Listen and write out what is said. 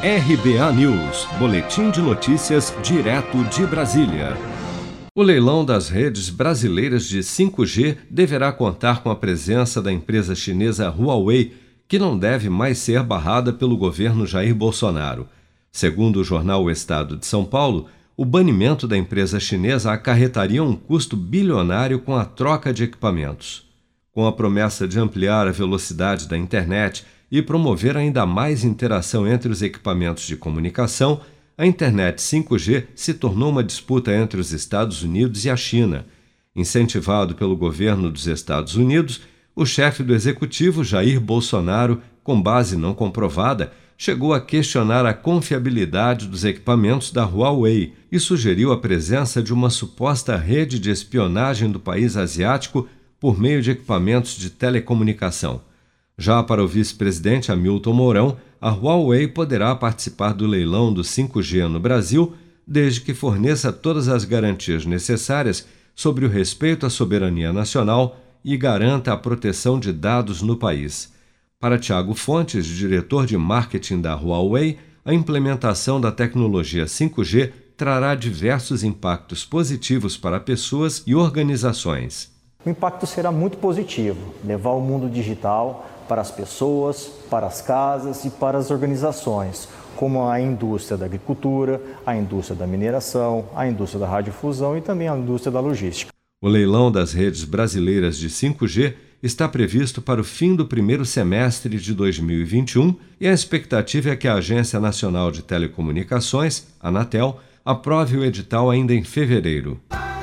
RBA News, Boletim de Notícias, direto de Brasília. O leilão das redes brasileiras de 5G deverá contar com a presença da empresa chinesa Huawei, que não deve mais ser barrada pelo governo Jair Bolsonaro. Segundo o jornal O Estado de São Paulo, o banimento da empresa chinesa acarretaria um custo bilionário com a troca de equipamentos. Com a promessa de ampliar a velocidade da internet e promover ainda mais interação entre os equipamentos de comunicação, a internet 5G se tornou uma disputa entre os Estados Unidos e a China. Incentivado pelo governo dos Estados Unidos, o chefe do executivo, Jair Bolsonaro, com base não comprovada, chegou a questionar a confiabilidade dos equipamentos da Huawei e sugeriu a presença de uma suposta rede de espionagem do país asiático por meio de equipamentos de telecomunicação. Já para o vice-presidente Hamilton Mourão, a Huawei poderá participar do leilão do 5G no Brasil, desde que forneça todas as garantias necessárias sobre o respeito à soberania nacional e garanta a proteção de dados no país. Para Tiago Fontes, diretor de marketing da Huawei, a implementação da tecnologia 5G trará diversos impactos positivos para pessoas e organizações. O impacto será muito positivo, levar o mundo digital para as pessoas, para as casas e para as organizações, como a indústria da agricultura, a indústria da mineração, a indústria da radiodifusão e também a indústria da logística. O leilão das redes brasileiras de 5G está previsto para o fim do primeiro semestre de 2021 e a expectativa é que a Agência Nacional de Telecomunicações, Anatel, aprove o edital ainda em fevereiro.